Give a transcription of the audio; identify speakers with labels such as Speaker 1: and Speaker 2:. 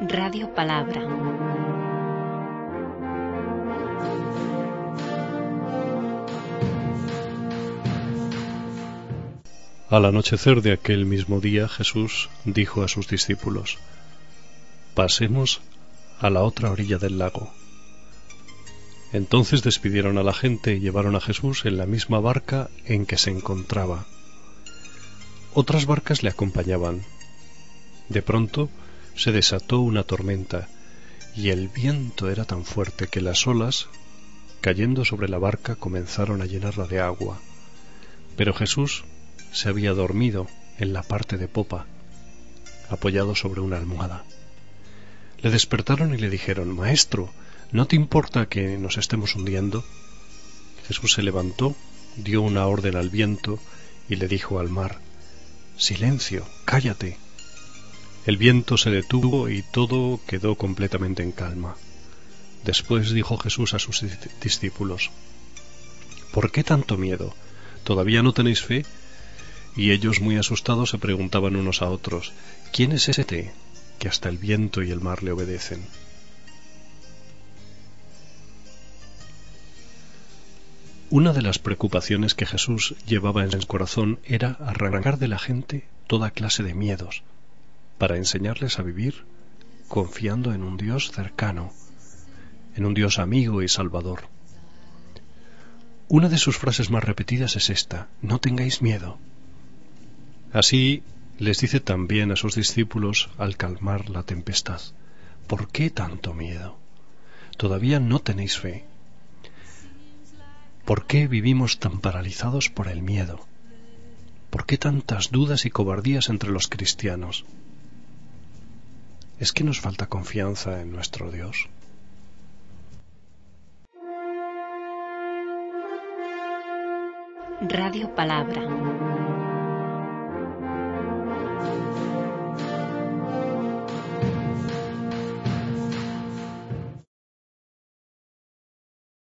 Speaker 1: Radio Palabra.
Speaker 2: Al anochecer de aquel mismo día Jesús dijo a sus discípulos, Pasemos a la otra orilla del lago. Entonces despidieron a la gente y llevaron a Jesús en la misma barca en que se encontraba. Otras barcas le acompañaban. De pronto se desató una tormenta y el viento era tan fuerte que las olas, cayendo sobre la barca, comenzaron a llenarla de agua. Pero Jesús se había dormido en la parte de popa, apoyado sobre una almohada. Le despertaron y le dijeron, Maestro, ¿no te importa que nos estemos hundiendo? Jesús se levantó, dio una orden al viento y le dijo al mar, Silencio, cállate. El viento se detuvo y todo quedó completamente en calma. Después dijo Jesús a sus discípulos, ¿Por qué tanto miedo? ¿Todavía no tenéis fe? Y ellos muy asustados se preguntaban unos a otros, ¿quién es ese que hasta el viento y el mar le obedecen? Una de las preocupaciones que Jesús llevaba en su corazón era arrancar de la gente toda clase de miedos, para enseñarles a vivir confiando en un Dios cercano, en un Dios amigo y salvador. Una de sus frases más repetidas es esta, no tengáis miedo. Así les dice también a sus discípulos al calmar la tempestad, ¿por qué tanto miedo? Todavía no tenéis fe. ¿Por qué vivimos tan paralizados por el miedo? ¿Por qué tantas dudas y cobardías entre los cristianos? ¿Es que nos falta confianza en nuestro Dios?
Speaker 1: Radio Palabra